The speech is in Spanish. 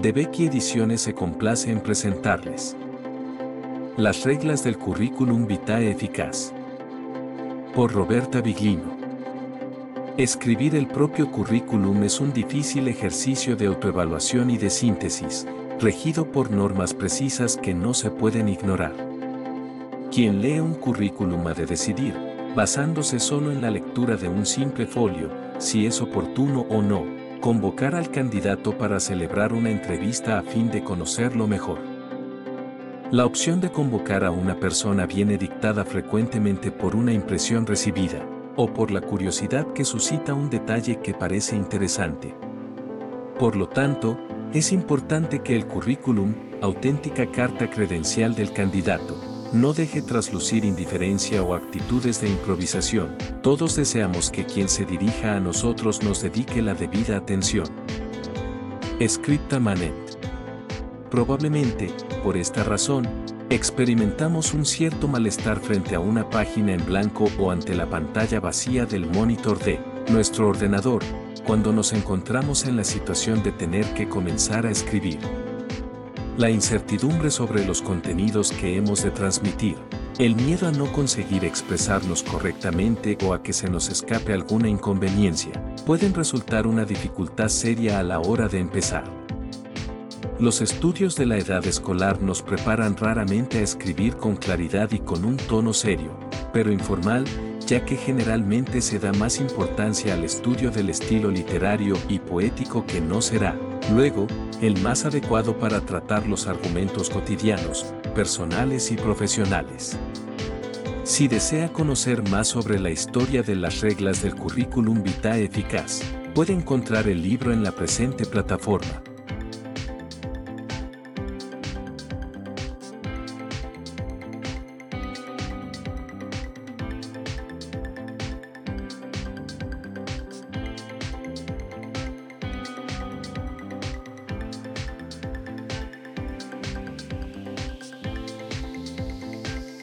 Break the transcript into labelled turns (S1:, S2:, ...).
S1: De Becky Ediciones se complace en presentarles. Las reglas del currículum vitae eficaz. Por Roberta Viglino. Escribir el propio currículum es un difícil ejercicio de autoevaluación y de síntesis, regido por normas precisas que no se pueden ignorar. Quien lee un currículum ha de decidir, basándose solo en la lectura de un simple folio, si es oportuno o no, convocar al candidato para celebrar una entrevista a fin de conocerlo mejor. La opción de convocar a una persona viene dictada frecuentemente por una impresión recibida, o por la curiosidad que suscita un detalle que parece interesante. Por lo tanto, es importante que el currículum, auténtica carta credencial del candidato, no deje traslucir indiferencia o actitudes de improvisación. Todos deseamos que quien se dirija a nosotros nos dedique la debida atención. Scripta Manet. Probablemente, por esta razón, experimentamos un cierto malestar frente a una página en blanco o ante la pantalla vacía del monitor de nuestro ordenador, cuando nos encontramos en la situación de tener que comenzar a escribir. La incertidumbre sobre los contenidos que hemos de transmitir, el miedo a no conseguir expresarnos correctamente o a que se nos escape alguna inconveniencia, pueden resultar una dificultad seria a la hora de empezar. Los estudios de la edad escolar nos preparan raramente a escribir con claridad y con un tono serio, pero informal, ya que generalmente se da más importancia al estudio del estilo literario y poético que no será, luego, el más adecuado para tratar los argumentos cotidianos, personales y profesionales. Si desea conocer más sobre la historia de las reglas del currículum vitae eficaz, puede encontrar el libro en la presente plataforma.